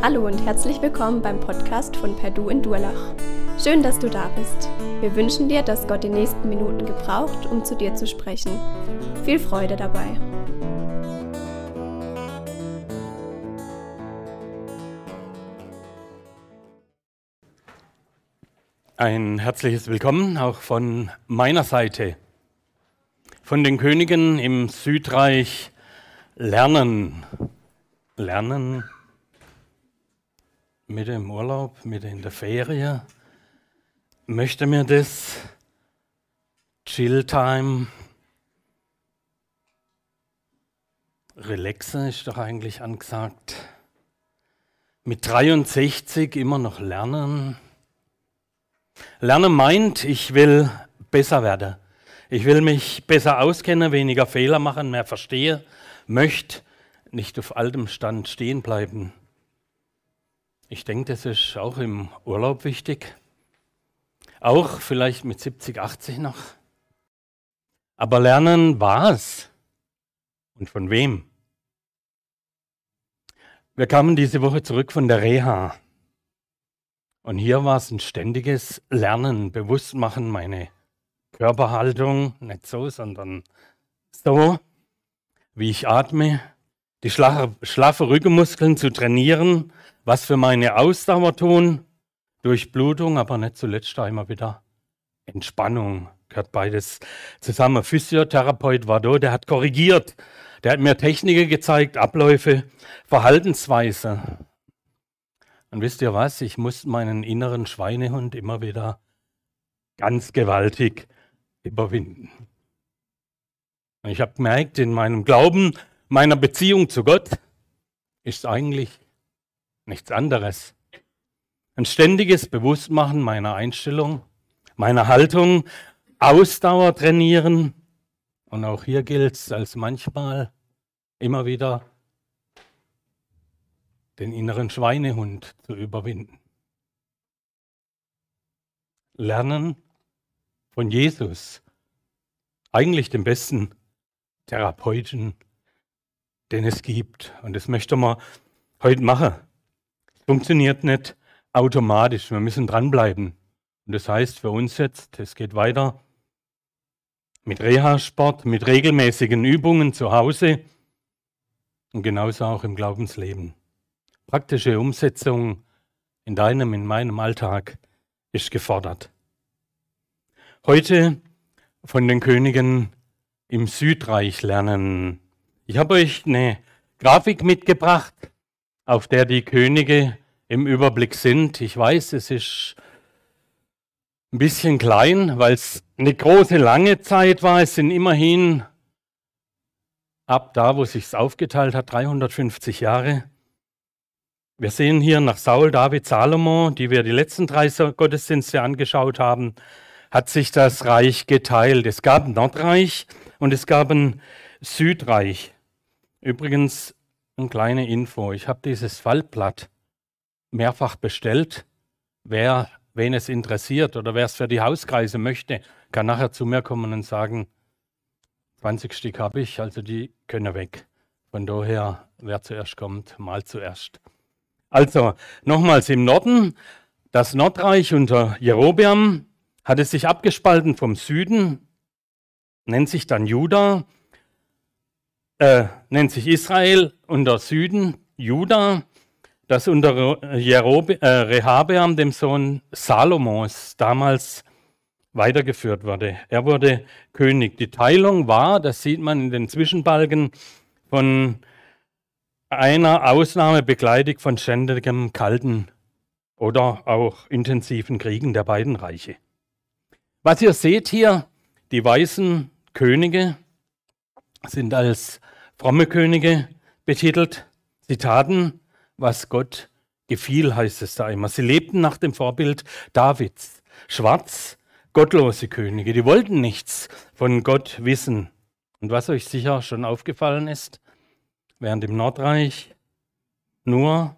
Hallo und herzlich willkommen beim Podcast von Perdu in Durlach. Schön, dass du da bist. Wir wünschen dir, dass Gott die nächsten Minuten gebraucht, um zu dir zu sprechen. Viel Freude dabei. Ein herzliches Willkommen auch von meiner Seite. Von den Königen im Südreich lernen. Lernen mit dem Urlaub, mit in der Ferie, möchte mir das Chill-Time, Relaxen ist doch eigentlich angesagt. Mit 63 immer noch lernen. Lernen meint, ich will besser werden. Ich will mich besser auskennen, weniger Fehler machen, mehr verstehe, möchte nicht auf altem Stand stehen bleiben. Ich denke, das ist auch im Urlaub wichtig. Auch vielleicht mit 70, 80 noch. Aber lernen was? Und von wem? Wir kamen diese Woche zurück von der Reha. Und hier war es ein ständiges Lernen, Bewusstmachen, meine Körperhaltung, nicht so, sondern so, wie ich atme, die schlaffe Rückenmuskeln zu trainieren, was für meine Ausdauer tun, Durchblutung, aber nicht zuletzt auch immer wieder Entspannung. Gehört beides zusammen. Physiotherapeut war da, der hat korrigiert. Der hat mir Techniken gezeigt, Abläufe, Verhaltensweise. Und wisst ihr was? Ich muss meinen inneren Schweinehund immer wieder ganz gewaltig überwinden. Und ich habe gemerkt, in meinem Glauben, meiner Beziehung zu Gott ist eigentlich nichts anderes. Ein ständiges Bewusstmachen meiner Einstellung, meiner Haltung, Ausdauer trainieren. Und auch hier gilt es als manchmal immer wieder den inneren Schweinehund zu überwinden. Lernen von Jesus, eigentlich dem besten Therapeuten, den es gibt. Und das möchte man heute machen funktioniert nicht automatisch. Wir müssen dranbleiben. Und das heißt für uns jetzt, es geht weiter mit Reha-Sport, mit regelmäßigen Übungen zu Hause und genauso auch im Glaubensleben. Praktische Umsetzung in deinem, in meinem Alltag ist gefordert. Heute von den Königen im Südreich lernen. Ich habe euch eine Grafik mitgebracht auf der die Könige im Überblick sind. Ich weiß, es ist ein bisschen klein, weil es eine große, lange Zeit war. Es sind immerhin ab da, wo sich's aufgeteilt hat, 350 Jahre. Wir sehen hier nach Saul, David, Salomon, die wir die letzten drei Gottesdienste angeschaut haben, hat sich das Reich geteilt. Es gab ein Nordreich und es gab ein Südreich. Übrigens, eine kleine Info. Ich habe dieses Fallblatt mehrfach bestellt. Wer, wen es interessiert oder wer es für die Hauskreise möchte, kann nachher zu mir kommen und sagen, 20 Stück habe ich, also die können weg. Von daher, wer zuerst kommt, mal zuerst. Also, nochmals im Norden, das Nordreich unter Jerobeam hat es sich abgespalten vom Süden, nennt sich dann Juda äh, nennt sich Israel unter Süden Juda, das unter Jerobe, äh, Rehabeam, dem Sohn Salomos, damals weitergeführt wurde. Er wurde König. Die Teilung war, das sieht man in den Zwischenbalken, von einer Ausnahme begleitet von ständigem kalten oder auch intensiven Kriegen der beiden Reiche. Was ihr seht hier, die weißen Könige sind als fromme Könige betitelt. Sie taten, was Gott gefiel, heißt es da immer. Sie lebten nach dem Vorbild Davids. Schwarz, gottlose Könige, die wollten nichts von Gott wissen. Und was euch sicher schon aufgefallen ist, während im Nordreich nur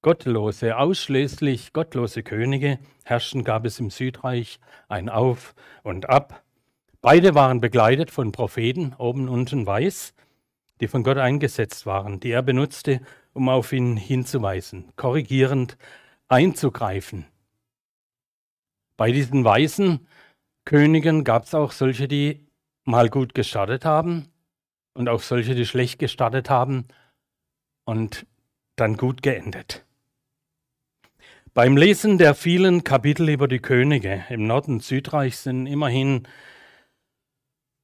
gottlose, ausschließlich gottlose Könige herrschten, gab es im Südreich ein Auf und Ab. Beide waren begleitet von Propheten, oben unten weiß, die von Gott eingesetzt waren, die er benutzte, um auf ihn hinzuweisen, korrigierend einzugreifen. Bei diesen weisen Königen gab es auch solche, die mal gut gestartet haben und auch solche, die schlecht gestartet haben und dann gut geendet. Beim Lesen der vielen Kapitel über die Könige im Nord- und Südreich sind immerhin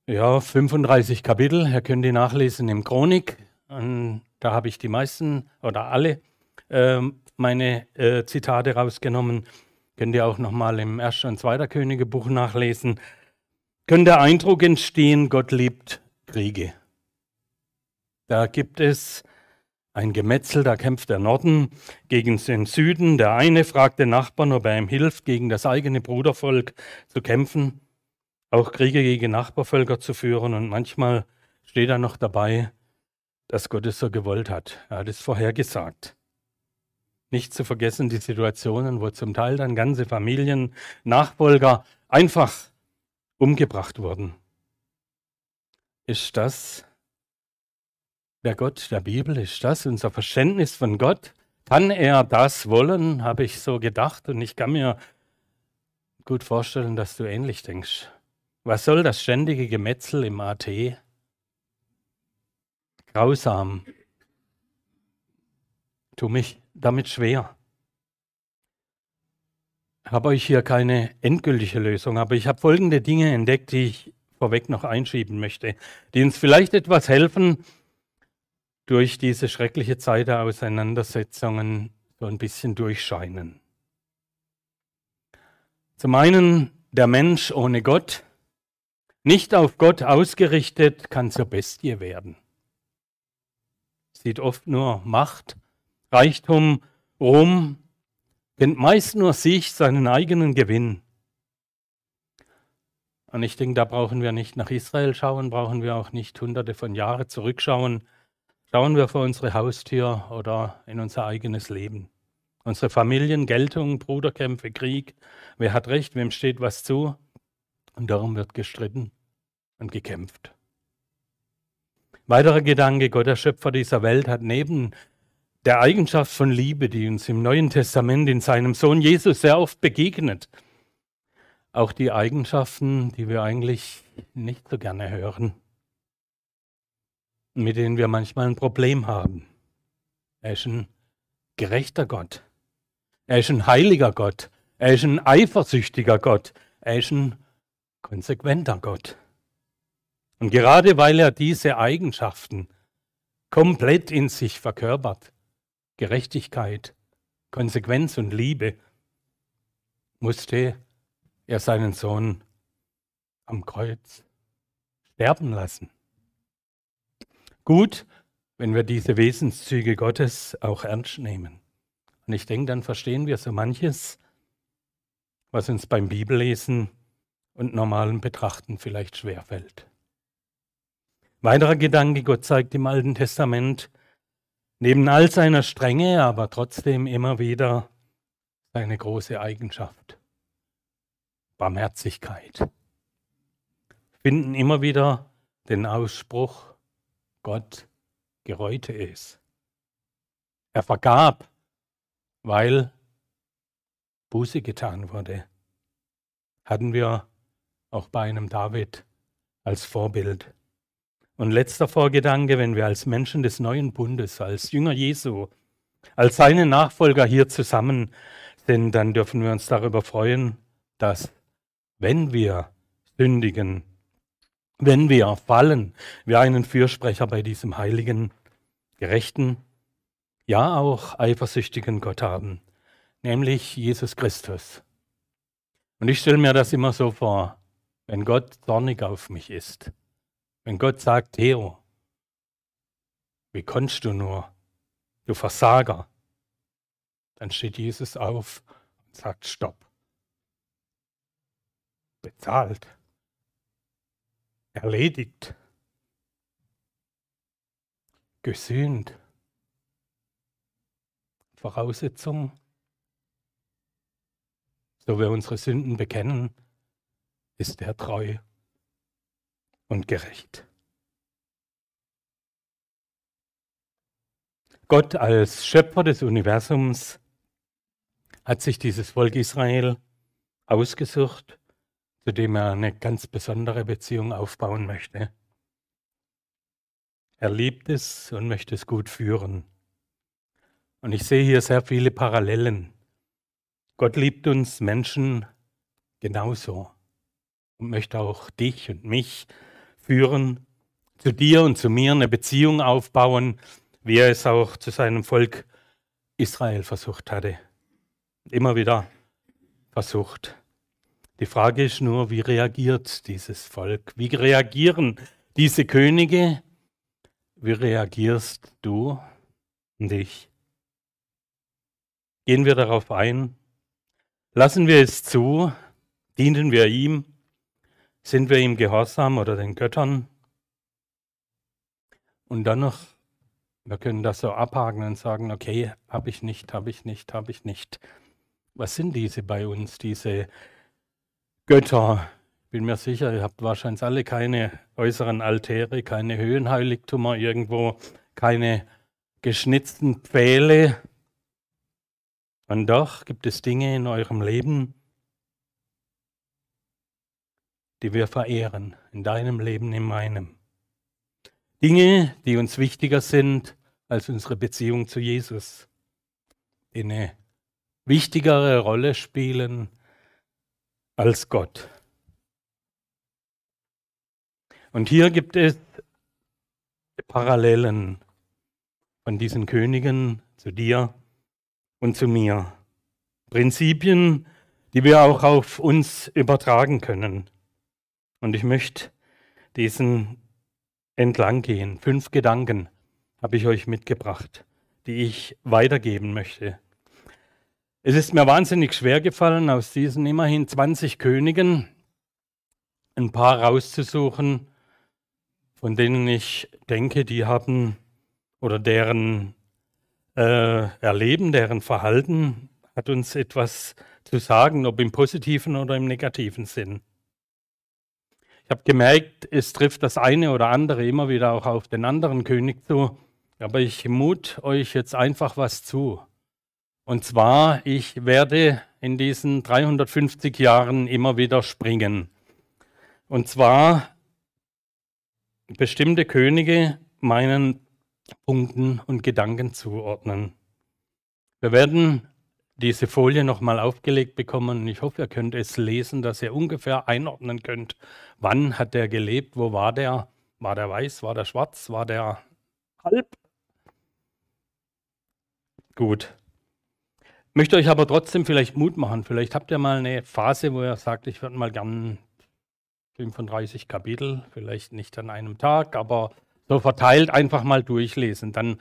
ja, 35 Kapitel. Ihr könnt die nachlesen im Chronik. Und da habe ich die meisten oder alle äh, meine äh, Zitate rausgenommen. Könnt ihr auch nochmal im 1. und 2. Königebuch nachlesen. Könnte der Eindruck entstehen, Gott liebt Kriege. Da gibt es ein Gemetzel, da kämpft der Norden gegen den Süden. Der eine fragt den Nachbarn, ob er ihm hilft, gegen das eigene Brudervolk zu kämpfen, auch Kriege gegen Nachbarvölker zu führen. Und manchmal steht er noch dabei, dass Gott es so gewollt hat. Er hat es vorhergesagt. Nicht zu vergessen die Situationen, wo zum Teil dann ganze Familien, Nachfolger einfach umgebracht wurden. Ist das der Gott der Bibel? Ist das unser Verständnis von Gott? Kann er das wollen, habe ich so gedacht. Und ich kann mir gut vorstellen, dass du ähnlich denkst. Was soll das ständige Gemetzel im AT? Grausam. Tu mich damit schwer. Habe euch hier keine endgültige Lösung, aber ich habe folgende Dinge entdeckt, die ich vorweg noch einschieben möchte, die uns vielleicht etwas helfen, durch diese schreckliche Zeit der Auseinandersetzungen so ein bisschen durchscheinen. Zum einen der Mensch ohne Gott, nicht auf Gott ausgerichtet, kann zur Bestie werden. Sieht oft nur Macht, Reichtum, Ruhm, kennt meist nur sich, seinen eigenen Gewinn. Und ich denke, da brauchen wir nicht nach Israel schauen, brauchen wir auch nicht hunderte von Jahren zurückschauen. Schauen wir vor unsere Haustür oder in unser eigenes Leben. Unsere Familien, Geltung, Bruderkämpfe, Krieg. Wer hat recht, wem steht was zu? Und darum wird gestritten und gekämpft. Weiterer Gedanke, Gott, der Schöpfer dieser Welt, hat neben der Eigenschaft von Liebe, die uns im Neuen Testament in seinem Sohn Jesus sehr oft begegnet, auch die Eigenschaften, die wir eigentlich nicht so gerne hören mit denen wir manchmal ein Problem haben. Er ist ein gerechter Gott. Er ist ein heiliger Gott. Er ist ein eifersüchtiger Gott. Er ist ein konsequenter Gott. Und gerade weil er diese Eigenschaften komplett in sich verkörpert, Gerechtigkeit, Konsequenz und Liebe, musste er seinen Sohn am Kreuz sterben lassen. Gut, wenn wir diese Wesenszüge Gottes auch ernst nehmen. Und ich denke, dann verstehen wir so manches, was uns beim Bibellesen und normalen Betrachten vielleicht schwerfällt. Weiterer Gedanke, Gott zeigt im Alten Testament neben all seiner Strenge, aber trotzdem immer wieder seine große Eigenschaft, Barmherzigkeit. Finden immer wieder den Ausspruch, Gott gereute ist. Er vergab, weil Buße getan wurde. Hatten wir auch bei einem David als Vorbild. Und letzter Vorgedanke, wenn wir als Menschen des neuen Bundes, als Jünger Jesu, als seine Nachfolger hier zusammen sind, dann dürfen wir uns darüber freuen, dass wenn wir sündigen, wenn wir fallen, wir einen Fürsprecher bei diesem heiligen, gerechten, ja auch eifersüchtigen Gott haben, nämlich Jesus Christus. Und ich stelle mir das immer so vor, wenn Gott zornig auf mich ist, wenn Gott sagt, Theo, wie konntest du nur, du Versager, dann steht Jesus auf und sagt, stopp. Bezahlt erledigt, gesühnt. Voraussetzung, so wir unsere Sünden bekennen, ist er treu und gerecht. Gott als Schöpfer des Universums hat sich dieses Volk Israel ausgesucht, zu dem er eine ganz besondere Beziehung aufbauen möchte. Er liebt es und möchte es gut führen. Und ich sehe hier sehr viele Parallelen. Gott liebt uns Menschen genauso möchte auch dich und mich führen, zu dir und zu mir eine Beziehung aufbauen, wie er es auch zu seinem Volk Israel versucht hatte. Immer wieder versucht. Die Frage ist nur, wie reagiert dieses Volk? Wie reagieren diese Könige? Wie reagierst du und ich? Gehen wir darauf ein? Lassen wir es zu? Dienen wir ihm? Sind wir ihm gehorsam oder den Göttern? Und dann noch, wir können das so abhaken und sagen, okay, habe ich nicht, habe ich nicht, habe ich nicht. Was sind diese bei uns, diese Götter? Bin mir sicher, ihr habt wahrscheinlich alle keine äußeren Altäre, keine Höhenheiligtümer irgendwo, keine geschnitzten Pfähle. Und doch gibt es Dinge in eurem Leben, die wir verehren, in deinem Leben, in meinem. Dinge, die uns wichtiger sind als unsere Beziehung zu Jesus, die eine wichtigere Rolle spielen als Gott. Und hier gibt es Parallelen von diesen Königen zu dir und zu mir. Prinzipien, die wir auch auf uns übertragen können. Und ich möchte diesen entlang gehen. Fünf Gedanken habe ich euch mitgebracht, die ich weitergeben möchte. Es ist mir wahnsinnig schwer gefallen, aus diesen immerhin 20 Königen ein paar rauszusuchen, von denen ich denke, die haben oder deren äh, Erleben, deren Verhalten hat uns etwas zu sagen, ob im positiven oder im negativen Sinn. Habe gemerkt, es trifft das eine oder andere immer wieder auch auf den anderen König zu. Aber ich mut euch jetzt einfach was zu. Und zwar, ich werde in diesen 350 Jahren immer wieder springen. Und zwar bestimmte Könige meinen Punkten und Gedanken zuordnen. Wir werden diese Folie nochmal aufgelegt bekommen. Ich hoffe, ihr könnt es lesen, dass ihr ungefähr einordnen könnt, wann hat der gelebt, wo war der, war der weiß, war der schwarz, war der halb. Gut. Möchte euch aber trotzdem vielleicht Mut machen. Vielleicht habt ihr mal eine Phase, wo ihr sagt, ich würde mal gern 35 Kapitel, vielleicht nicht an einem Tag, aber so verteilt einfach mal durchlesen. Dann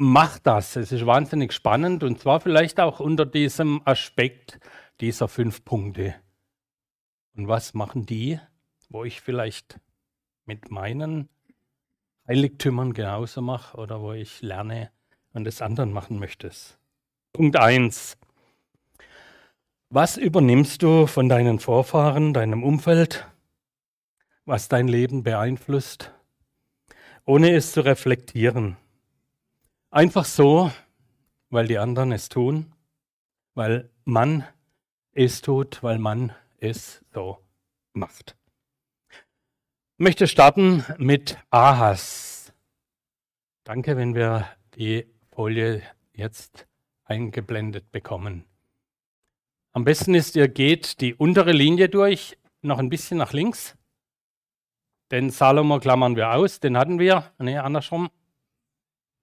macht das. Es ist wahnsinnig spannend und zwar vielleicht auch unter diesem Aspekt dieser fünf Punkte. Und was machen die, wo ich vielleicht mit meinen Heiligtümern genauso mache oder wo ich lerne und es anderen machen möchtest? Punkt 1. Was übernimmst du von deinen Vorfahren, deinem Umfeld, was dein Leben beeinflusst, ohne es zu reflektieren? Einfach so, weil die anderen es tun, weil man es tut, weil man es so macht. Ich möchte starten mit Ahas. Danke, wenn wir die Folie jetzt eingeblendet bekommen. Am besten ist, ihr geht die untere Linie durch, noch ein bisschen nach links. Den Salomo klammern wir aus, den hatten wir. Ne, andersrum.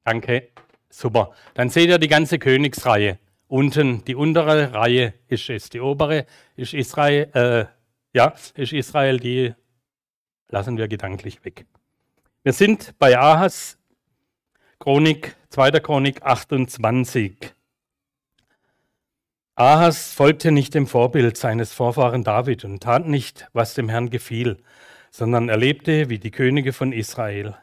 Danke. Super. Dann seht ihr die ganze Königsreihe. Unten die untere Reihe ist es. Die obere ist Israel. Äh, ja, ist Israel. Die lassen wir gedanklich weg. Wir sind bei Ahas Chronik, 2. Chronik 28. Ahas folgte nicht dem Vorbild seines Vorfahren David und tat nicht, was dem Herrn gefiel, sondern er lebte wie die Könige von Israel.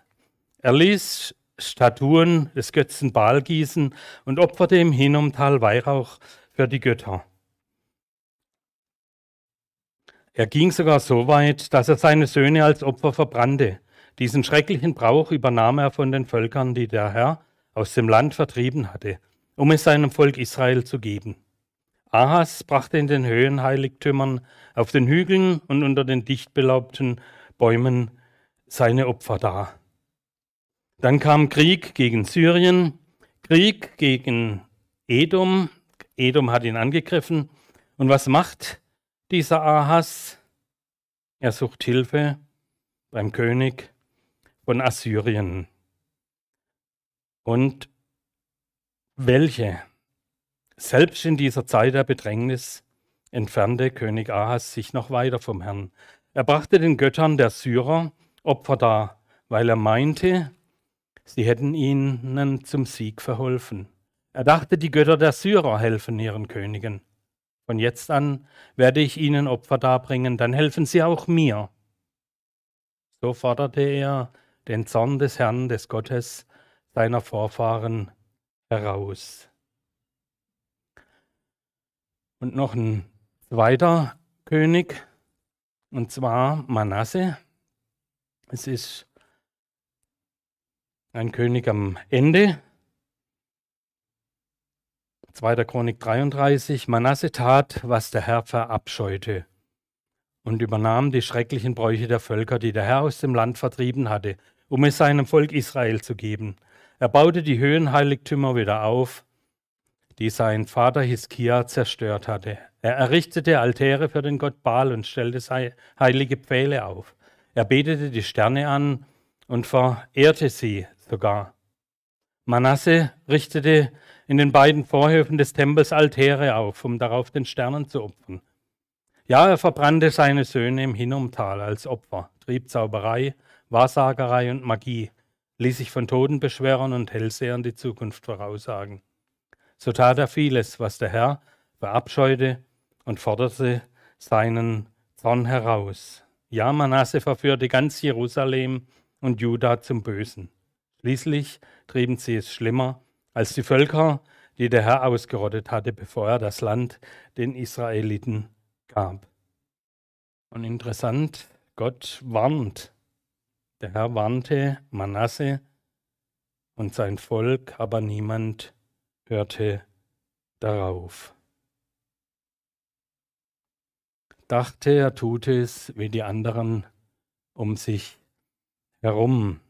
Er ließ Statuen des Götzen Baal gießen und opferte im Hinnomtal Weihrauch für die Götter. Er ging sogar so weit, dass er seine Söhne als Opfer verbrannte. Diesen schrecklichen Brauch übernahm er von den Völkern, die der Herr aus dem Land vertrieben hatte, um es seinem Volk Israel zu geben. Ahas brachte in den Höhenheiligtümern, auf den Hügeln und unter den dicht belaubten Bäumen seine Opfer dar. Dann kam Krieg gegen Syrien, Krieg gegen Edom. Edom hat ihn angegriffen. Und was macht dieser Ahas? Er sucht Hilfe beim König von Assyrien. Und welche? Selbst in dieser Zeit der Bedrängnis entfernte König Ahas sich noch weiter vom Herrn. Er brachte den Göttern der Syrer Opfer dar, weil er meinte, sie hätten ihnen zum Sieg verholfen. Er dachte, die Götter der Syrer helfen ihren Königen. Von jetzt an werde ich ihnen Opfer darbringen, dann helfen sie auch mir. So forderte er den Zorn des Herrn, des Gottes seiner Vorfahren heraus. Und noch ein zweiter König, und zwar Manasse. Es ist ein König am Ende. 2. Chronik 33. Manasse tat, was der Herr verabscheute und übernahm die schrecklichen Bräuche der Völker, die der Herr aus dem Land vertrieben hatte, um es seinem Volk Israel zu geben. Er baute die Höhenheiligtümer wieder auf, die sein Vater Hiskia zerstört hatte. Er errichtete Altäre für den Gott Baal und stellte heilige Pfähle auf. Er betete die Sterne an und verehrte sie sogar. Manasse richtete in den beiden Vorhöfen des Tempels Altäre auf, um darauf den Sternen zu opfern. Ja, er verbrannte seine Söhne im Hinnomtal als Opfer, trieb Zauberei, Wahrsagerei und Magie, ließ sich von Toten beschweren und Hellsehern die Zukunft voraussagen. So tat er vieles, was der Herr verabscheute und forderte seinen Zorn heraus. Ja, Manasse verführte ganz Jerusalem und Juda zum Bösen. Schließlich trieben sie es schlimmer als die Völker, die der Herr ausgerottet hatte, bevor er das Land den Israeliten gab. Und interessant, Gott warnt. Der Herr warnte Manasse und sein Volk, aber niemand hörte darauf. Dachte, er tut es wie die anderen um sich herum.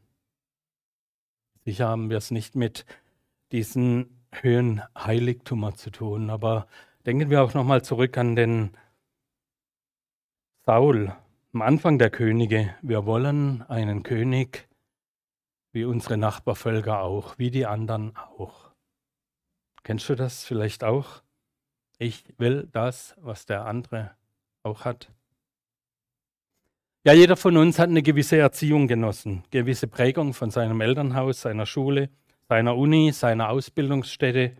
Sicher haben wir es nicht mit diesen Höhen Heiligtümer zu tun, aber denken wir auch nochmal zurück an den Saul, am Anfang der Könige. Wir wollen einen König wie unsere Nachbarvölker auch, wie die anderen auch. Kennst du das vielleicht auch? Ich will das, was der andere auch hat. Ja, jeder von uns hat eine gewisse Erziehung genossen, gewisse Prägung von seinem Elternhaus, seiner Schule, seiner Uni, seiner Ausbildungsstätte,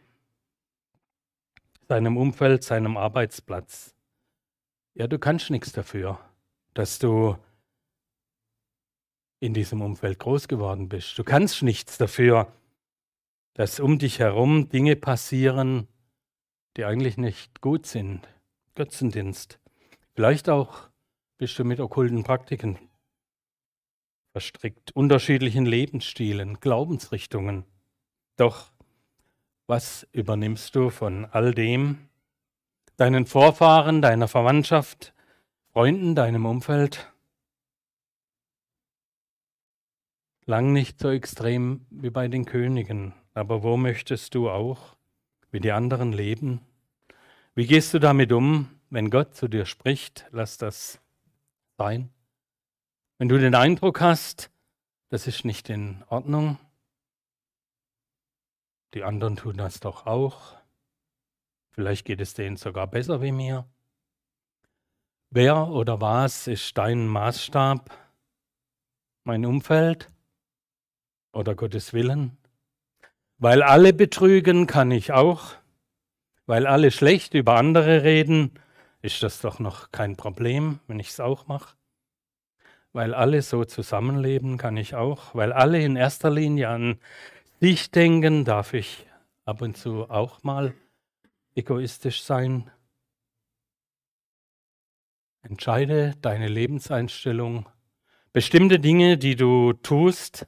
seinem Umfeld, seinem Arbeitsplatz. Ja, du kannst nichts dafür, dass du in diesem Umfeld groß geworden bist. Du kannst nichts dafür, dass um dich herum Dinge passieren, die eigentlich nicht gut sind. Götzendienst. Vielleicht auch bist du mit okkulten Praktiken verstrickt, unterschiedlichen Lebensstilen, Glaubensrichtungen. Doch was übernimmst du von all dem, deinen Vorfahren, deiner Verwandtschaft, Freunden, deinem Umfeld. Lang nicht so extrem wie bei den Königen, aber wo möchtest du auch, wie die anderen leben? Wie gehst du damit um, wenn Gott zu dir spricht? Lass das sein. Wenn du den Eindruck hast, das ist nicht in Ordnung, die anderen tun das doch auch, Vielleicht geht es denen sogar besser wie mir. Wer oder was ist dein Maßstab? Mein Umfeld oder Gottes Willen? Weil alle betrügen, kann ich auch. Weil alle schlecht über andere reden, ist das doch noch kein Problem, wenn ich es auch mache. Weil alle so zusammenleben, kann ich auch. Weil alle in erster Linie an sich denken, darf ich ab und zu auch mal egoistisch sein. Entscheide deine Lebenseinstellung, bestimmte Dinge, die du tust,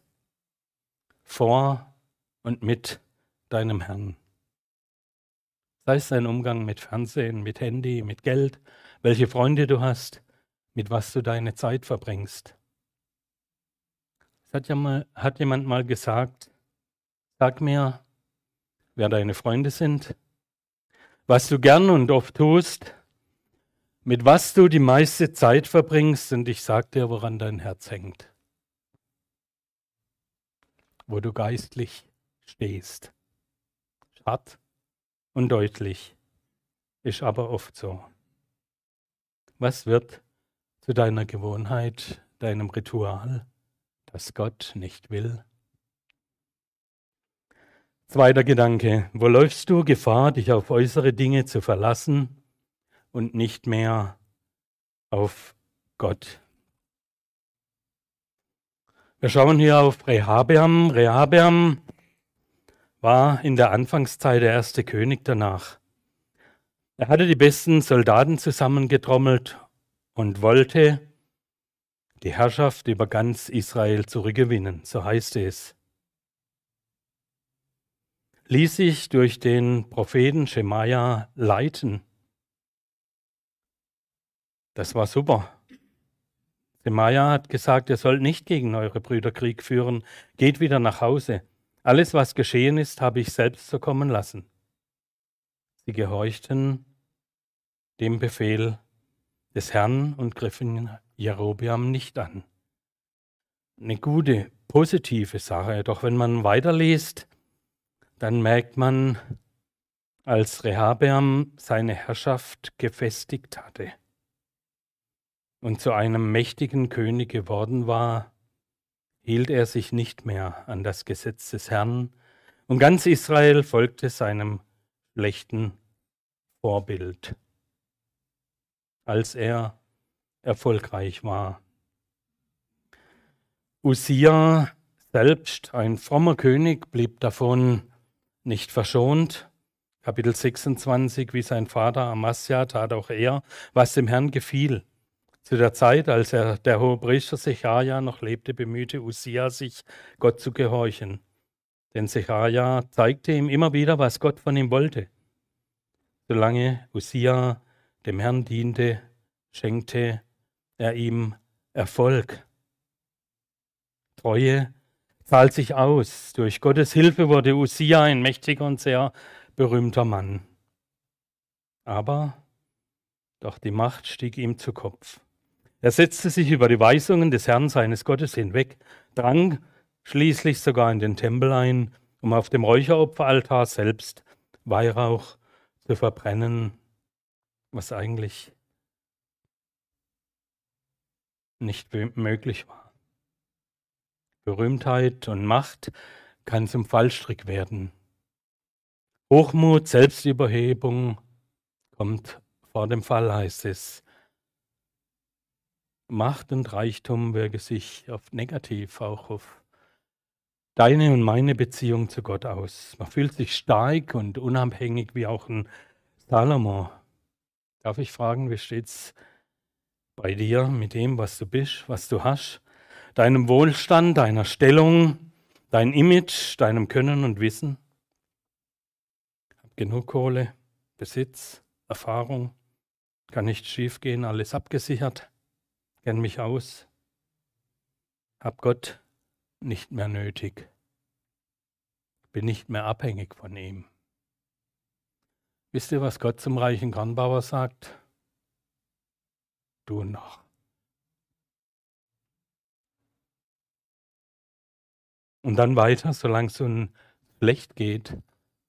vor und mit deinem Herrn. Sei es dein Umgang mit Fernsehen, mit Handy, mit Geld, welche Freunde du hast, mit was du deine Zeit verbringst. Es hat, ja mal, hat jemand mal gesagt, sag mir, wer deine Freunde sind, was du gern und oft tust, mit was du die meiste Zeit verbringst und ich sag dir, woran dein Herz hängt, wo du geistlich stehst. Hart und deutlich, ist aber oft so. Was wird zu deiner Gewohnheit, deinem Ritual, das Gott nicht will? Zweiter Gedanke, wo läufst du Gefahr, dich auf äußere Dinge zu verlassen und nicht mehr auf Gott? Wir schauen hier auf Rehabeam. Rehabeam war in der Anfangszeit der erste König danach. Er hatte die besten Soldaten zusammengetrommelt und wollte die Herrschaft über ganz Israel zurückgewinnen, so heißt es. Ließ sich durch den Propheten Schemaja leiten. Das war super. Schemaja hat gesagt, ihr sollt nicht gegen eure Brüder Krieg führen, geht wieder nach Hause. Alles, was geschehen ist, habe ich selbst so kommen lassen. Sie gehorchten dem Befehl des Herrn und griffen Jerobeam nicht an. Eine gute, positive Sache. Doch wenn man weiterliest, dann merkt man, als Rehabeam seine Herrschaft gefestigt hatte und zu einem mächtigen König geworden war, hielt er sich nicht mehr an das Gesetz des Herrn, und ganz Israel folgte seinem schlechten Vorbild, als er erfolgreich war. Usia selbst, ein frommer König, blieb davon nicht verschont. Kapitel 26, wie sein Vater Amasja tat auch er, was dem Herrn gefiel. Zu der Zeit, als er, der hohe Priester Secharia noch lebte, bemühte Usia sich, Gott zu gehorchen. Denn Secharia zeigte ihm immer wieder, was Gott von ihm wollte. Solange Usia dem Herrn diente, schenkte er ihm Erfolg. Treue zahlt sich aus. Durch Gottes Hilfe wurde Usia ein mächtiger und sehr berühmter Mann. Aber doch die Macht stieg ihm zu Kopf. Er setzte sich über die Weisungen des Herrn seines Gottes hinweg, drang schließlich sogar in den Tempel ein, um auf dem Räucheropferaltar selbst Weihrauch zu verbrennen, was eigentlich nicht möglich war. Berühmtheit und Macht kann zum Fallstrick werden. Hochmut, Selbstüberhebung kommt vor dem Fall, heißt es. Macht und Reichtum wirke sich oft negativ auch auf deine und meine Beziehung zu Gott aus. Man fühlt sich stark und unabhängig wie auch ein Salomo. Darf ich fragen, wie steht's bei dir mit dem, was du bist, was du hast, deinem Wohlstand, deiner Stellung, dein Image, deinem Können und Wissen? Hab genug Kohle, Besitz, Erfahrung, kann nicht schiefgehen, alles abgesichert kenne mich aus, habe Gott nicht mehr nötig, bin nicht mehr abhängig von ihm. Wisst ihr, was Gott zum reichen Kornbauer sagt? Du noch. Und dann weiter, solange es so schlecht geht,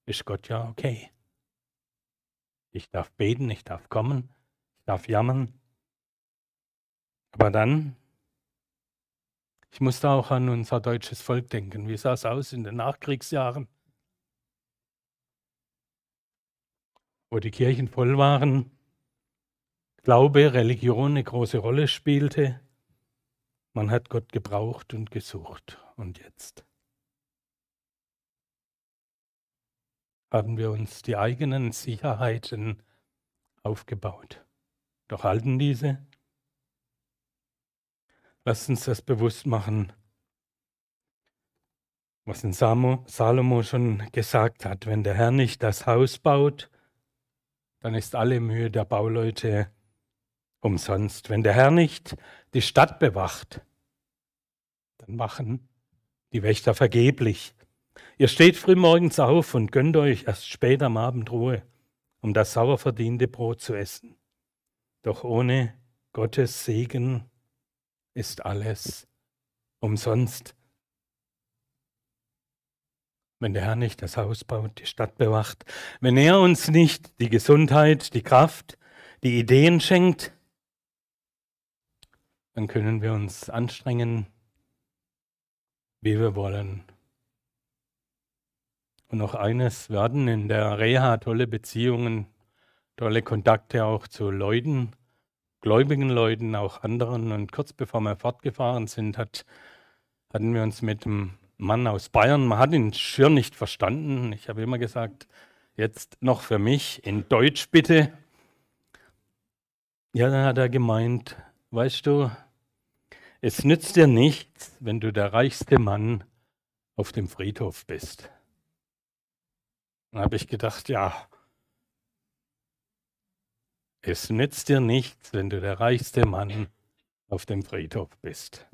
ist Gott ja okay. Ich darf beten, ich darf kommen, ich darf jammern, aber dann, ich musste auch an unser deutsches Volk denken. Wie sah es aus in den Nachkriegsjahren? Wo die Kirchen voll waren, Glaube, Religion eine große Rolle spielte. Man hat Gott gebraucht und gesucht. Und jetzt haben wir uns die eigenen Sicherheiten aufgebaut. Doch halten diese? Lasst uns das bewusst machen. was ein Salomo schon gesagt hat, wenn der Herr nicht das Haus baut, dann ist alle Mühe der Bauleute umsonst. Wenn der Herr nicht die Stadt bewacht, dann machen die Wächter vergeblich. Ihr steht früh morgens auf und gönnt euch erst spät am Abend Ruhe, um das sauer verdiente Brot zu essen. Doch ohne Gottes Segen ist alles umsonst. Wenn der Herr nicht das Haus baut, die Stadt bewacht, wenn er uns nicht die Gesundheit, die Kraft, die Ideen schenkt, dann können wir uns anstrengen, wie wir wollen. Und noch eines, hatten in der Reha tolle Beziehungen, tolle Kontakte auch zu Leuten, gläubigen Leuten, auch anderen. Und kurz bevor wir fortgefahren sind, hat, hatten wir uns mit einem Mann aus Bayern, man hat ihn schier nicht verstanden. Ich habe immer gesagt, jetzt noch für mich in Deutsch bitte. Ja, dann hat er gemeint, weißt du, es nützt dir nichts, wenn du der reichste Mann auf dem Friedhof bist. Dann habe ich gedacht, ja, es nützt dir nichts, wenn du der reichste Mann auf dem Friedhof bist.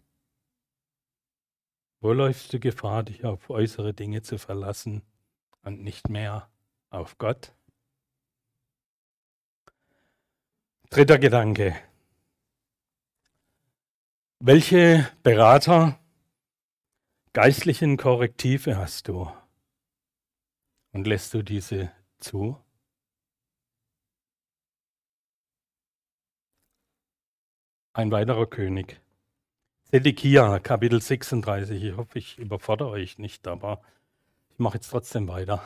Wo läufst du Gefahr, dich auf äußere Dinge zu verlassen und nicht mehr auf Gott? Dritter Gedanke. Welche Berater, geistlichen Korrektive hast du? Und lässt du diese zu? Ein weiterer König. Zedekia, Kapitel 36. Ich hoffe, ich überfordere euch nicht, aber ich mache jetzt trotzdem weiter.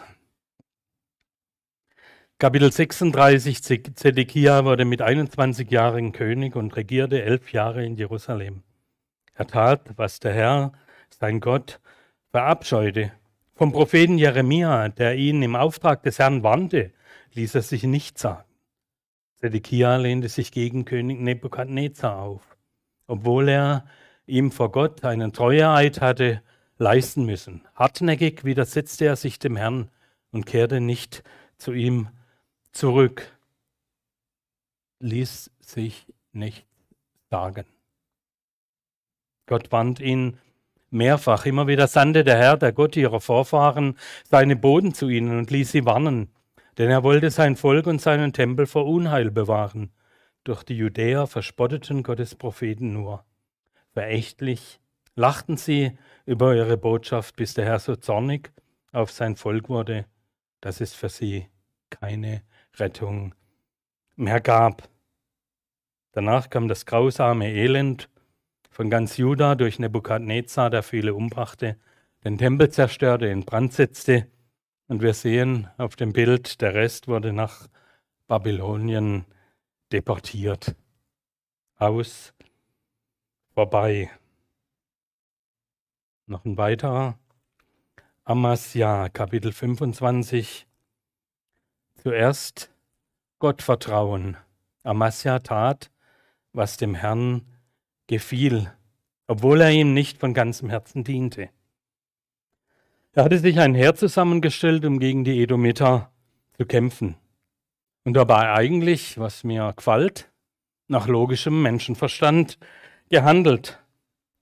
Kapitel 36, Zedekia wurde mit 21 Jahren König und regierte elf Jahre in Jerusalem. Er tat, was der Herr, sein Gott, verabscheute. Vom Propheten Jeremia, der ihn im Auftrag des Herrn warnte, ließ er sich nicht sagen. Zedekia lehnte sich gegen König Nebukadnezar auf, obwohl er ihm vor Gott einen Treueeid hatte leisten müssen. Hartnäckig widersetzte er sich dem Herrn und kehrte nicht zu ihm zurück, ließ sich nicht sagen. Gott warnt ihn mehrfach. Immer wieder sandte der Herr, der Gott ihrer Vorfahren, seine Boden zu ihnen und ließ sie warnen, denn er wollte sein Volk und seinen Tempel vor Unheil bewahren. Doch die Judäer verspotteten Gottes Propheten nur verächtlich, lachten sie über eure Botschaft, bis der Herr so zornig auf sein Volk wurde, dass es für sie keine Rettung mehr gab. Danach kam das grausame Elend von ganz Juda durch Nebukadnezar, der viele umbrachte, den Tempel zerstörte, in Brand setzte. Und wir sehen auf dem Bild, der Rest wurde nach Babylonien deportiert. Aus vorbei. Noch ein weiterer. Amasja, Kapitel 25. Zuerst Gott vertrauen. Amasja tat, was dem Herrn gefiel, obwohl er ihm nicht von ganzem Herzen diente. Er hatte sich ein Heer zusammengestellt, um gegen die Edomiter zu kämpfen. Und dabei eigentlich, was mir gefällt, nach logischem Menschenverstand, gehandelt,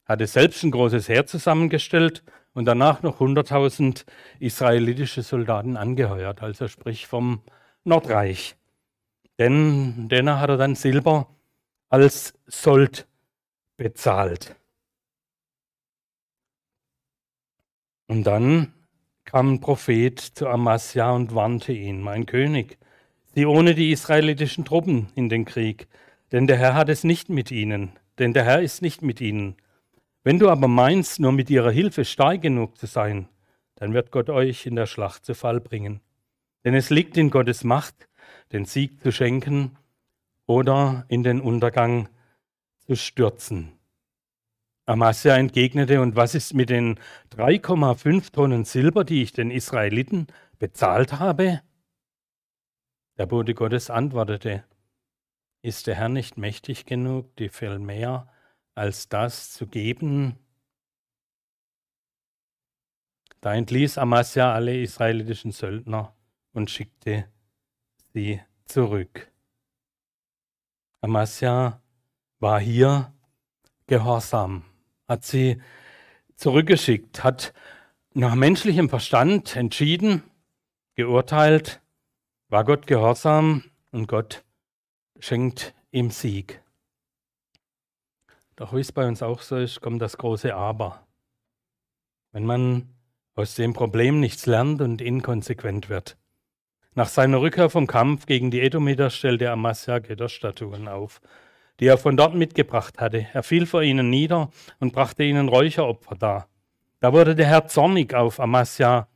hatte selbst ein großes Heer zusammengestellt und danach noch 100.000 israelitische Soldaten angeheuert, also sprich vom Nordreich. Denn denner hat er dann Silber als Sold bezahlt. Und dann kam ein Prophet zu Amasja und warnte ihn, mein König, sieh ohne die israelitischen Truppen in den Krieg, denn der Herr hat es nicht mit ihnen denn der Herr ist nicht mit ihnen. Wenn du aber meinst, nur mit ihrer Hilfe stark genug zu sein, dann wird Gott euch in der Schlacht zu Fall bringen. Denn es liegt in Gottes Macht, den Sieg zu schenken oder in den Untergang zu stürzen. Amasia entgegnete, und was ist mit den 3,5 Tonnen Silber, die ich den Israeliten bezahlt habe? Der Bote Gottes antwortete, ist der Herr nicht mächtig genug, dir viel mehr als das zu geben? Da entließ Amasja alle israelitischen Söldner und schickte sie zurück. Amasja war hier gehorsam, hat sie zurückgeschickt, hat nach menschlichem Verstand entschieden, geurteilt, war Gott gehorsam und Gott schenkt ihm Sieg. Doch wie es bei uns auch so ist, kommt das große Aber. Wenn man aus dem Problem nichts lernt und inkonsequent wird. Nach seiner Rückkehr vom Kampf gegen die Edomiter stellte Amasja Götterstatuen auf, die er von dort mitgebracht hatte. Er fiel vor ihnen nieder und brachte ihnen Räucheropfer dar. Da wurde der Herr zornig auf Amasja.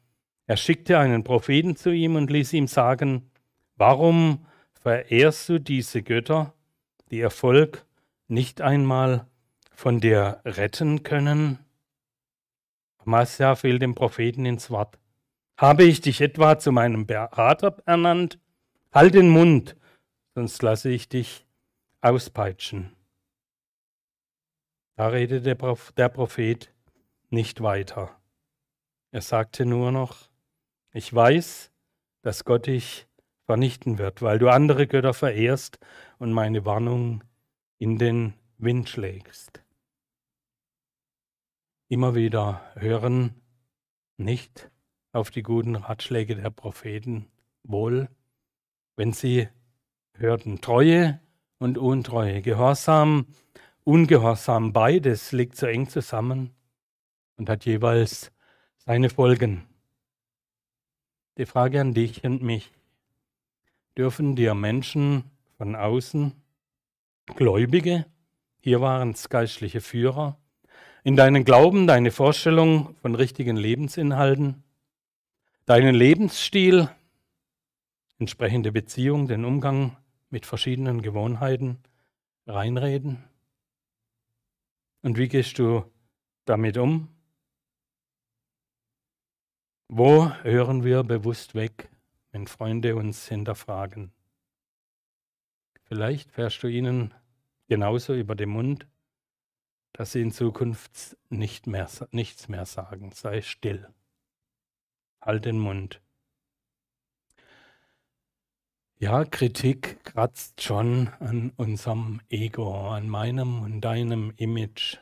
Er schickte einen Propheten zu ihm und ließ ihm sagen, warum verehrst du diese Götter, die ihr Volk nicht einmal von dir retten können? Amasja fiel dem Propheten ins Wort. Habe ich dich etwa zu meinem Berater ernannt? Halt den Mund, sonst lasse ich dich auspeitschen. Da redete der Prophet nicht weiter. Er sagte nur noch, ich weiß, dass Gott dich vernichten wird, weil du andere Götter verehrst und meine Warnung in den Wind schlägst. Immer wieder hören, nicht auf die guten Ratschläge der Propheten, wohl, wenn sie hörten Treue und Untreue, Gehorsam, Ungehorsam, beides liegt so eng zusammen und hat jeweils seine Folgen. Die Frage an dich und mich, dürfen dir Menschen von außen, Gläubige, hier waren es geistliche Führer, in deinen Glauben, deine Vorstellung von richtigen Lebensinhalten, deinen Lebensstil, entsprechende Beziehung, den Umgang mit verschiedenen Gewohnheiten reinreden? Und wie gehst du damit um? Wo hören wir bewusst weg, wenn Freunde uns hinterfragen? Vielleicht fährst du ihnen genauso über den Mund, dass sie in Zukunft nicht mehr, nichts mehr sagen. Sei still. Halt den Mund. Ja, Kritik kratzt schon an unserem Ego, an meinem und deinem Image.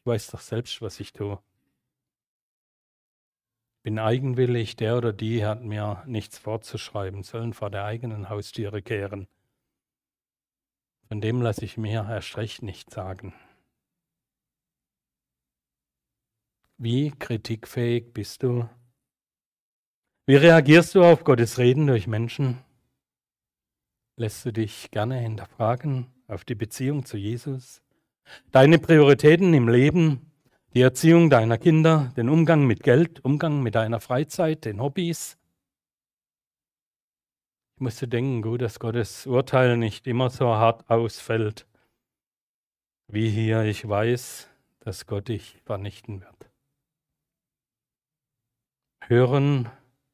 Ich weiß doch selbst, was ich tue. Bin eigenwillig, der oder die hat mir nichts vorzuschreiben, sollen vor der eigenen Haustiere kehren. Von dem lasse ich mir erst recht nicht sagen. Wie kritikfähig bist du? Wie reagierst du auf Gottes Reden durch Menschen? Lässt du dich gerne hinterfragen auf die Beziehung zu Jesus? Deine Prioritäten im Leben, die Erziehung deiner Kinder, den Umgang mit Geld, Umgang mit deiner Freizeit, den Hobbys? Ich musste denken, gut, dass Gottes Urteil nicht immer so hart ausfällt, wie hier ich weiß, dass Gott dich vernichten wird hören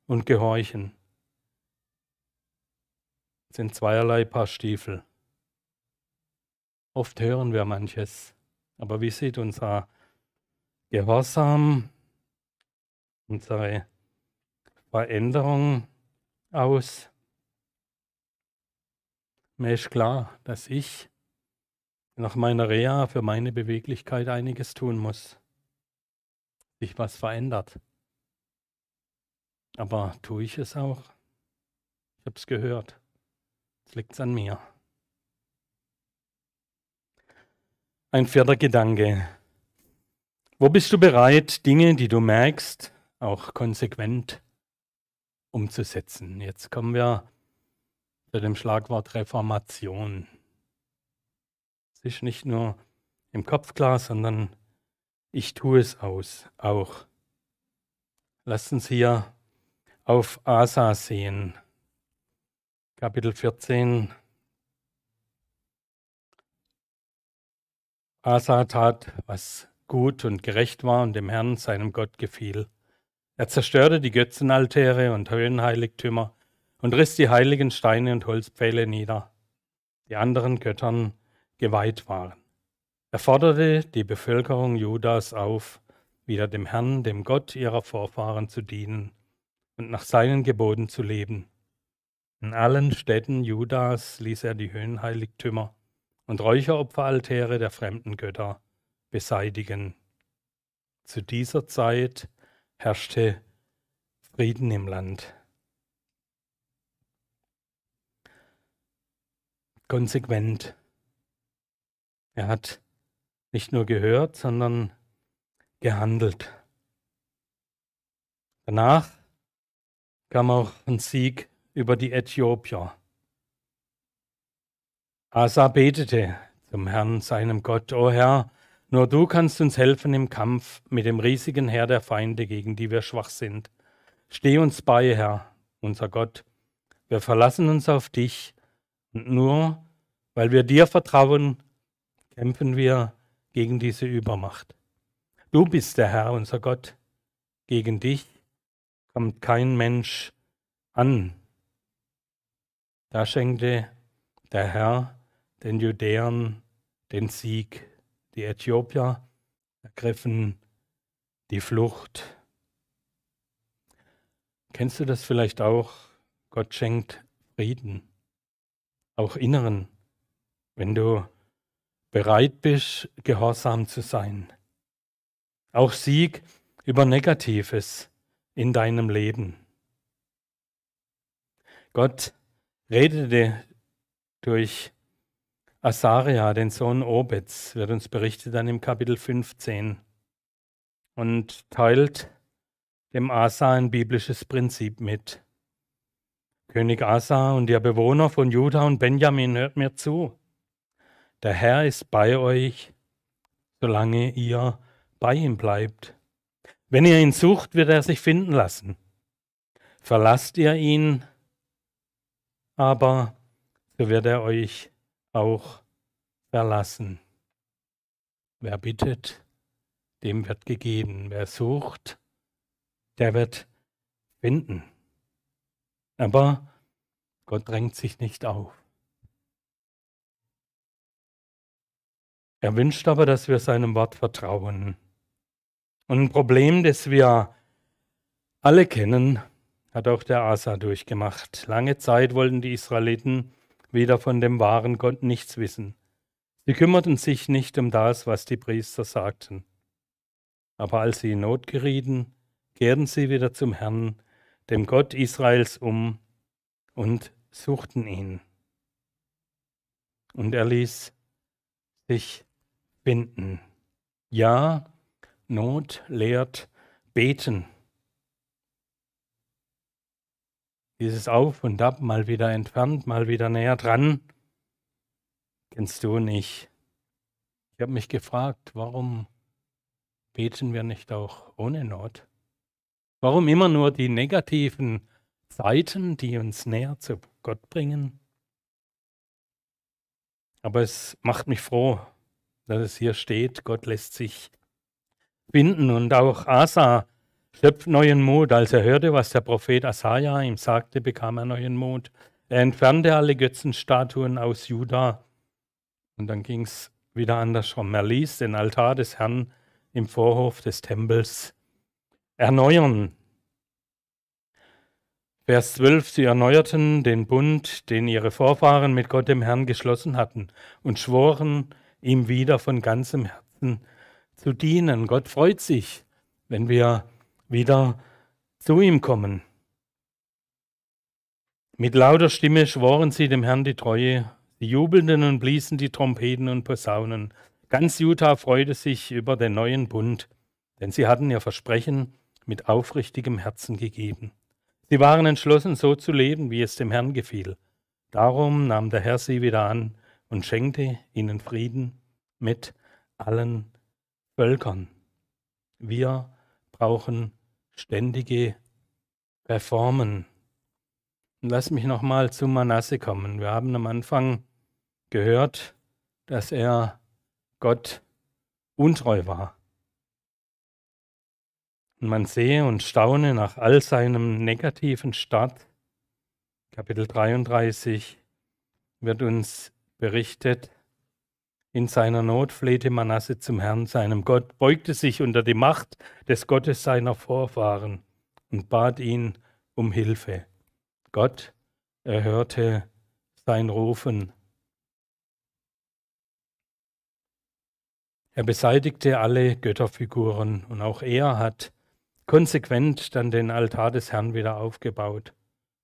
und gehorchen sind zweierlei Paar Stiefel. Oft hören wir manches, aber wie sieht unser Gehorsam, unsere Veränderung aus? Mir ist klar, dass ich nach meiner Reha für meine Beweglichkeit einiges tun muss. Sich was verändert. Aber tue ich es auch? Ich habe es gehört. Jetzt liegt es an mir. Ein vierter Gedanke. Wo bist du bereit, Dinge, die du merkst, auch konsequent umzusetzen? Jetzt kommen wir zu dem Schlagwort Reformation. Es ist nicht nur im Kopf klar, sondern ich tue es aus, auch. Lasst uns hier auf Asa sehen. Kapitel 14. Asa tat, was gut und gerecht war und dem Herrn, seinem Gott, gefiel. Er zerstörte die Götzenaltäre und Höhenheiligtümer und riss die heiligen Steine und Holzpfähle nieder, die anderen Göttern geweiht waren. Er forderte die Bevölkerung Judas auf, wieder dem Herrn, dem Gott ihrer Vorfahren zu dienen und nach seinen Geboten zu leben. In allen Städten Judas ließ er die Höhenheiligtümer und Räucheropferaltäre der fremden Götter beseitigen. Zu dieser Zeit herrschte Frieden im Land. Konsequent. Er hat nicht nur gehört, sondern gehandelt. Danach kam auch ein Sieg über die Äthiopier. Asa betete zum Herrn, seinem Gott, O Herr, nur du kannst uns helfen im Kampf mit dem riesigen Heer der Feinde, gegen die wir schwach sind. Steh uns bei, Herr, unser Gott. Wir verlassen uns auf dich und nur weil wir dir vertrauen, kämpfen wir gegen diese Übermacht. Du bist der Herr, unser Gott. Gegen dich kommt kein Mensch an. Da schenkte der Herr den Judäern den Sieg. Die Äthiopier ergriffen die Flucht. Kennst du das vielleicht auch? Gott schenkt Frieden, auch inneren, wenn du bereit bist, gehorsam zu sein. Auch Sieg über Negatives in deinem Leben. Gott redete durch Asaria, den Sohn Obeds, wird uns berichtet dann im Kapitel 15 und teilt dem Asa ein biblisches Prinzip mit. König Asa und ihr Bewohner von Juda und Benjamin, hört mir zu. Der Herr ist bei euch, solange ihr bei ihm bleibt. Wenn ihr ihn sucht, wird er sich finden lassen. Verlasst ihr ihn, aber so wird er euch auch verlassen. Wer bittet, dem wird gegeben. Wer sucht, der wird finden. Aber Gott drängt sich nicht auf. Er wünscht aber, dass wir seinem Wort vertrauen. Und ein Problem, das wir alle kennen, hat auch der Asa durchgemacht. Lange Zeit wollten die Israeliten wieder von dem wahren Gott nichts wissen. Sie kümmerten sich nicht um das, was die Priester sagten. Aber als sie in Not gerieten, kehrten sie wieder zum Herrn, dem Gott Israels, um und suchten ihn. Und er ließ sich finden. Ja, Not lehrt beten. Dieses Auf und Ab, mal wieder entfernt, mal wieder näher dran, kennst du nicht. Ich habe mich gefragt, warum beten wir nicht auch ohne Not? Warum immer nur die negativen Zeiten, die uns näher zu Gott bringen? Aber es macht mich froh, dass es hier steht, Gott lässt sich finden und auch Asa schöpft neuen Mut. Als er hörte, was der Prophet Asaja ihm sagte, bekam er neuen Mut. Er entfernte alle Götzenstatuen aus Juda. Und dann ging es wieder andersrum. Er ließ den Altar des Herrn im Vorhof des Tempels erneuern. Vers 12, sie erneuerten den Bund, den ihre Vorfahren mit Gott dem Herrn geschlossen hatten und schworen, ihm wieder von ganzem Herzen zu dienen. Gott freut sich, wenn wir wieder zu ihm kommen. Mit lauter Stimme schworen sie dem Herrn die Treue, sie jubelten und bliesen die Trompeten und Posaunen. Ganz Juda freute sich über den neuen Bund, denn sie hatten ihr Versprechen mit aufrichtigem Herzen gegeben. Sie waren entschlossen, so zu leben, wie es dem Herrn gefiel. Darum nahm der Herr sie wieder an und schenkte ihnen Frieden mit allen Völkern. Wir brauchen ständige Reformen. Und lass mich nochmal zu Manasse kommen. Wir haben am Anfang gehört, dass er Gott untreu war. Und man sehe und staune nach all seinem negativen Start. Kapitel 33 wird uns berichtet, In seiner Not flehte Manasse zum Herrn, seinem Gott, beugte sich unter die Macht des Gottes seiner Vorfahren und bat ihn um Hilfe. Gott erhörte sein Rufen. Er beseitigte alle Götterfiguren und auch er hat konsequent dann den Altar des Herrn wieder aufgebaut,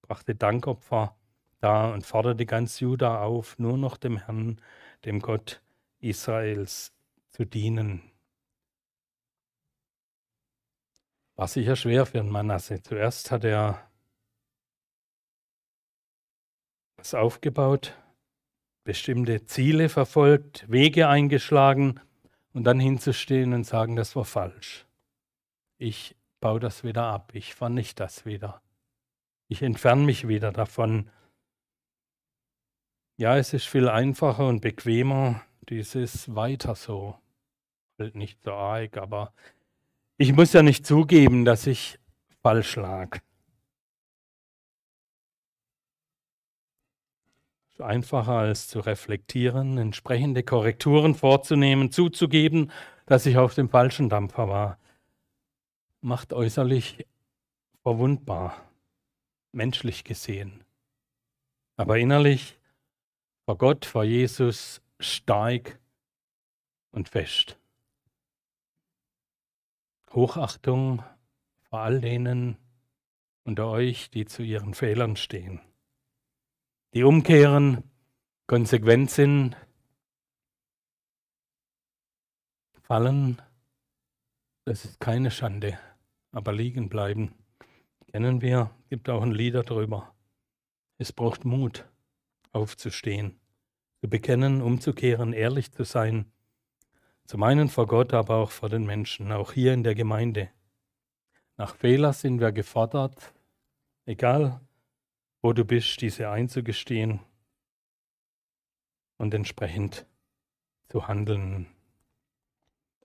brachte Dankopfer dar und forderte ganz Juda auf, nur noch dem Herrn, dem Gott Israels zu dienen. War sicher schwer für den Manasse. Zuerst hat er was aufgebaut, bestimmte Ziele verfolgt, Wege eingeschlagen und dann hinzustehen und sagen, das war falsch. Ich baue das wieder ab, ich vernichte das wieder. Ich entferne mich wieder davon. Ja, es ist viel einfacher und bequemer, dieses weiter so. Nicht so arg, aber ich muss ja nicht zugeben, dass ich falsch lag. Ist einfacher als zu reflektieren, entsprechende Korrekturen vorzunehmen, zuzugeben, dass ich auf dem falschen Dampfer war. Macht äußerlich verwundbar, menschlich gesehen. Aber innerlich vor Gott, vor Jesus stark und fest. Hochachtung vor all denen unter euch, die zu ihren Fehlern stehen, die umkehren, konsequent sind, fallen, das ist keine Schande, aber liegen bleiben. Kennen wir, gibt auch ein Lied darüber. Es braucht Mut, aufzustehen zu bekennen, umzukehren, ehrlich zu sein. Zum einen vor Gott, aber auch vor den Menschen, auch hier in der Gemeinde. Nach Fehler sind wir gefordert, egal wo du bist, diese einzugestehen und entsprechend zu handeln.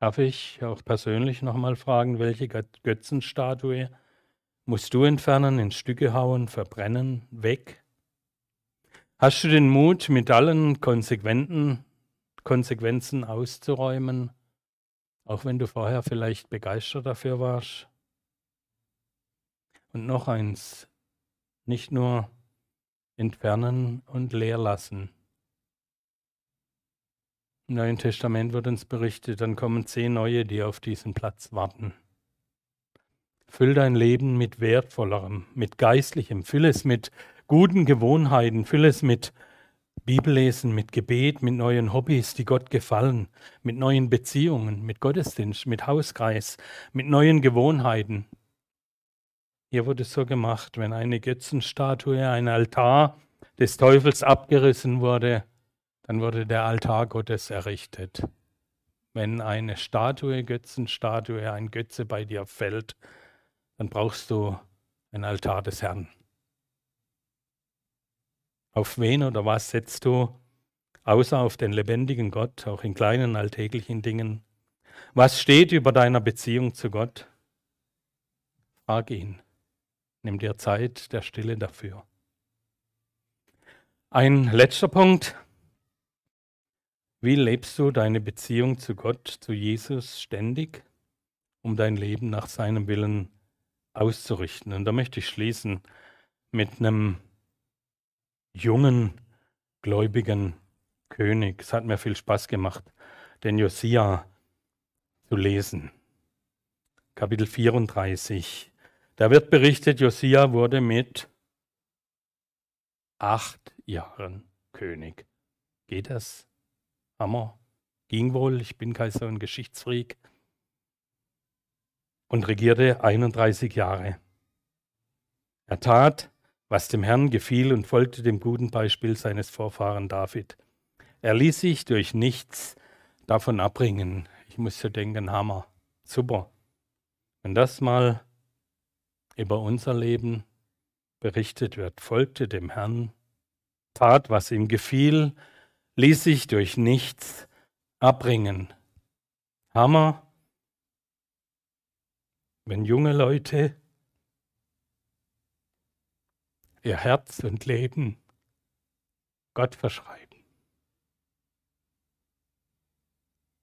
Darf ich auch persönlich nochmal fragen, welche Götzenstatue musst du entfernen, in Stücke hauen, verbrennen, weg? Hast du den Mut, mit allen Konsequenzen auszuräumen, auch wenn du vorher vielleicht begeistert dafür warst? Und noch eins, nicht nur entfernen und leer lassen. Im Neuen Testament wird uns berichtet, dann kommen zehn neue, die auf diesen Platz warten. Füll dein Leben mit wertvollerem, mit geistlichem, füll es mit guten Gewohnheiten, füll es mit Bibellesen, mit Gebet, mit neuen Hobbys, die Gott gefallen, mit neuen Beziehungen, mit Gottesdienst, mit Hauskreis, mit neuen Gewohnheiten. Hier wurde es so gemacht, wenn eine Götzenstatue, ein Altar des Teufels abgerissen wurde, dann wurde der Altar Gottes errichtet. Wenn eine Statue, Götzenstatue, ein Götze bei dir fällt, dann brauchst du ein Altar des Herrn. Auf wen oder was setzt du, außer auf den lebendigen Gott, auch in kleinen alltäglichen Dingen? Was steht über deiner Beziehung zu Gott? Frag ihn. Nimm dir Zeit der Stille dafür. Ein letzter Punkt. Wie lebst du deine Beziehung zu Gott, zu Jesus ständig, um dein Leben nach seinem Willen auszurichten? Und da möchte ich schließen mit einem jungen, gläubigen König. Es hat mir viel Spaß gemacht, den Josia zu lesen. Kapitel 34. Da wird berichtet, Josia wurde mit acht Jahren König. Geht das? Hammer. Ging wohl, ich bin kein so ein Geschichtsfreak. Und regierte 31 Jahre. Er tat, was dem Herrn gefiel und folgte dem guten Beispiel seines Vorfahren David. Er ließ sich durch nichts davon abbringen. Ich musste denken, Hammer, super. Wenn das mal über unser Leben berichtet wird, folgte dem Herrn, tat, was ihm gefiel, ließ sich durch nichts abbringen. Hammer, wenn junge Leute ihr Herz und Leben Gott verschreiben.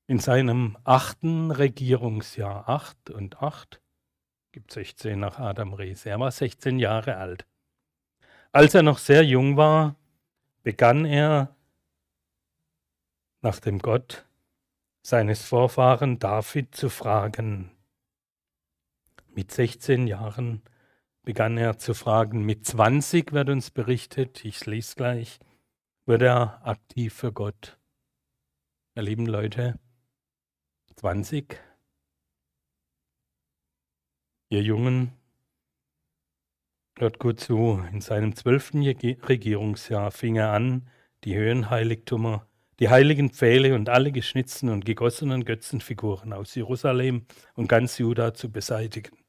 in seinem achten Regierungsjahr, acht und acht, gibt 16 nach Adam Rees, er war 16 Jahre alt. Als er noch sehr jung war, begann er nach dem Gott seines Vorfahren David zu fragen. Mit 16 Jahren begann er zu fragen. Mit 20 wird uns berichtet, ich lese gleich, wurde er aktiv für Gott. Ihr lieben Leute, 20, ihr Jungen, hört gut zu, in seinem zwölften Regierungsjahr fing er an, die Höhenheiligtümer, die heiligen Pfähle und alle geschnitzten und gegossenen Götzenfiguren aus Jerusalem und ganz Juda zu beseitigen.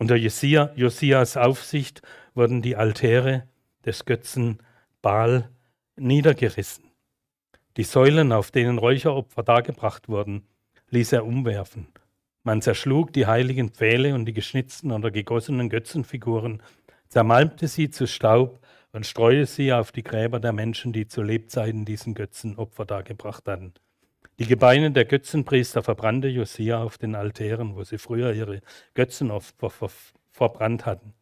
Unter Josia, Josias Aufsicht wurden die Altäre des Götzen Baal niedergerissen. Die Säulen, auf denen Räucheropfer dargebracht wurden, ließ er umwerfen. Man zerschlug die heiligen Pfähle und die geschnitzten oder gegossenen Götzenfiguren, zermalmte sie zu Staub und streute sie auf die Gräber der Menschen, die zu Lebzeiten diesen Götzenopfer dargebracht hatten. Die Gebeine der Götzenpriester verbrannte Josia auf den Altären, wo sie früher ihre Götzenopfer ver verbrannt hatten.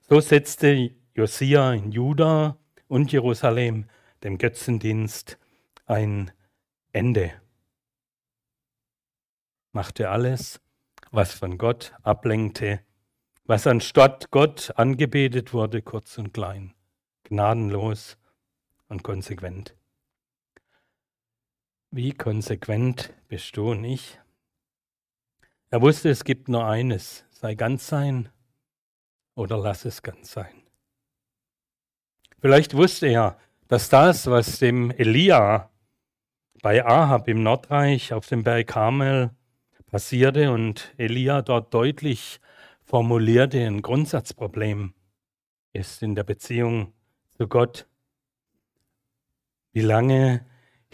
So setzte Josia in Juda und Jerusalem dem Götzendienst ein Ende. Machte alles, was von Gott ablenkte, was anstatt Gott angebetet wurde, kurz und klein, gnadenlos und konsequent. Wie konsequent bist du und ich? Er wusste, es gibt nur eines, sei ganz sein oder lass es ganz sein. Vielleicht wusste er, dass das, was dem Elia bei Ahab im Nordreich auf dem Berg Karmel passierte und Elia dort deutlich formulierte, ein Grundsatzproblem ist in der Beziehung zu Gott. Wie lange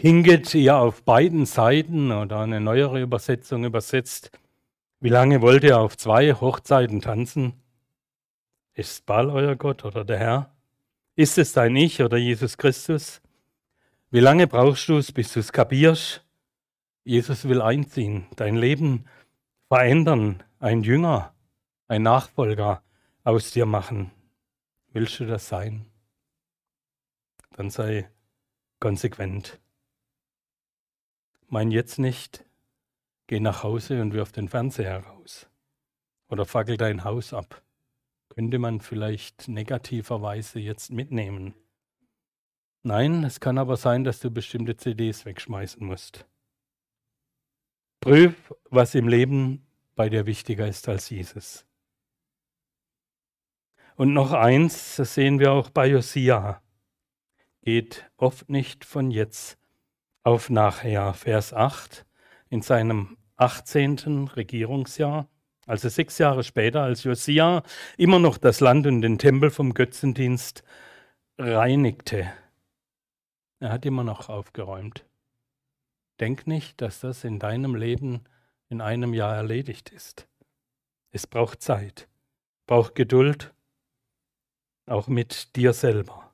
hinget ihr auf beiden Seiten oder eine neuere Übersetzung übersetzt, wie lange wollt ihr auf zwei Hochzeiten tanzen? Ist Baal euer Gott oder der Herr? Ist es dein Ich oder Jesus Christus? Wie lange brauchst du es, bis du es kapierst? Jesus will einziehen, dein Leben verändern, ein Jünger, ein Nachfolger aus dir machen. Willst du das sein? Dann sei konsequent. Mein jetzt nicht, geh nach Hause und wirf den Fernseher raus. Oder fackel dein Haus ab. Könnte man vielleicht negativerweise jetzt mitnehmen. Nein, es kann aber sein, dass du bestimmte CDs wegschmeißen musst. Prüf, was im Leben bei dir wichtiger ist als Jesus. Und noch eins, das sehen wir auch bei Josia, geht oft nicht von jetzt auf nachher, Vers 8, in seinem 18. Regierungsjahr, also sechs Jahre später, als Josia immer noch das Land und den Tempel vom Götzendienst reinigte. Er hat immer noch aufgeräumt. Denk nicht, dass das in deinem Leben in einem Jahr erledigt ist. Es braucht Zeit, braucht Geduld, auch mit dir selber.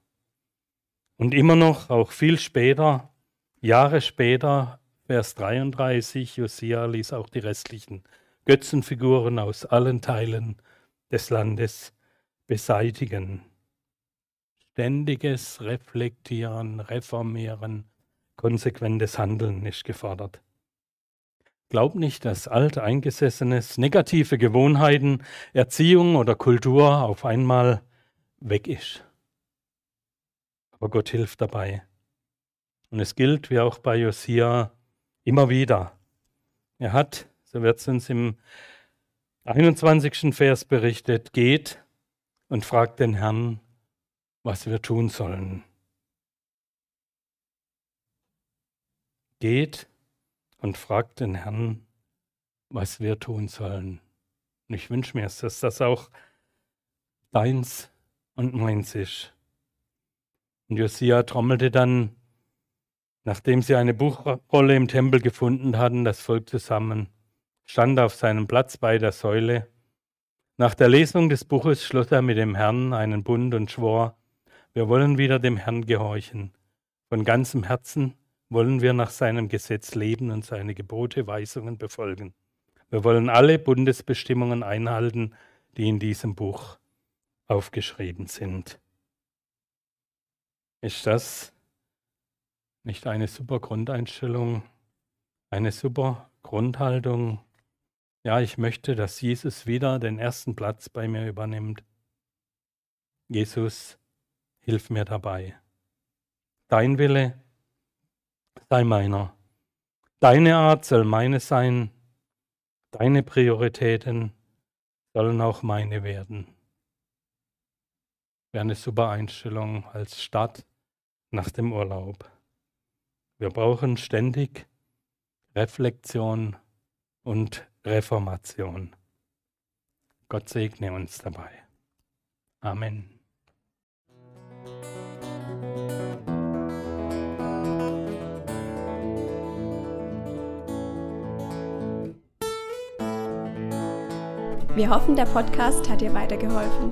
Und immer noch, auch viel später, Jahre später, Vers 33, Josia ließ auch die restlichen Götzenfiguren aus allen Teilen des Landes beseitigen. Ständiges Reflektieren, Reformieren, konsequentes Handeln ist gefordert. Glaub nicht, dass alteingesessenes, negative Gewohnheiten, Erziehung oder Kultur auf einmal weg ist. Aber Gott hilft dabei. Und es gilt, wie auch bei Josia, immer wieder. Er hat, so wird es uns im 21. Vers berichtet, geht und fragt den Herrn, was wir tun sollen. Geht und fragt den Herrn, was wir tun sollen. Und ich wünsche mir, dass das auch deins und meins ist. Und Josia trommelte dann, nachdem sie eine Buchrolle im Tempel gefunden hatten, das Volk zusammen, stand auf seinem Platz bei der Säule. Nach der Lesung des Buches schloss er mit dem Herrn einen Bund und schwor, wir wollen wieder dem Herrn gehorchen, von ganzem Herzen, wollen wir nach seinem Gesetz leben und seine Gebote, Weisungen befolgen. Wir wollen alle Bundesbestimmungen einhalten, die in diesem Buch aufgeschrieben sind. Ist das nicht eine super Grundeinstellung, eine super Grundhaltung? Ja, ich möchte, dass Jesus wieder den ersten Platz bei mir übernimmt. Jesus, hilf mir dabei. Dein Wille sei meiner. Deine Art soll meine sein. Deine Prioritäten sollen auch meine werden. Wäre eine super Einstellung als Start nach dem Urlaub. Wir brauchen ständig Reflexion und Reformation. Gott segne uns dabei. Amen. Wir hoffen, der Podcast hat dir weitergeholfen.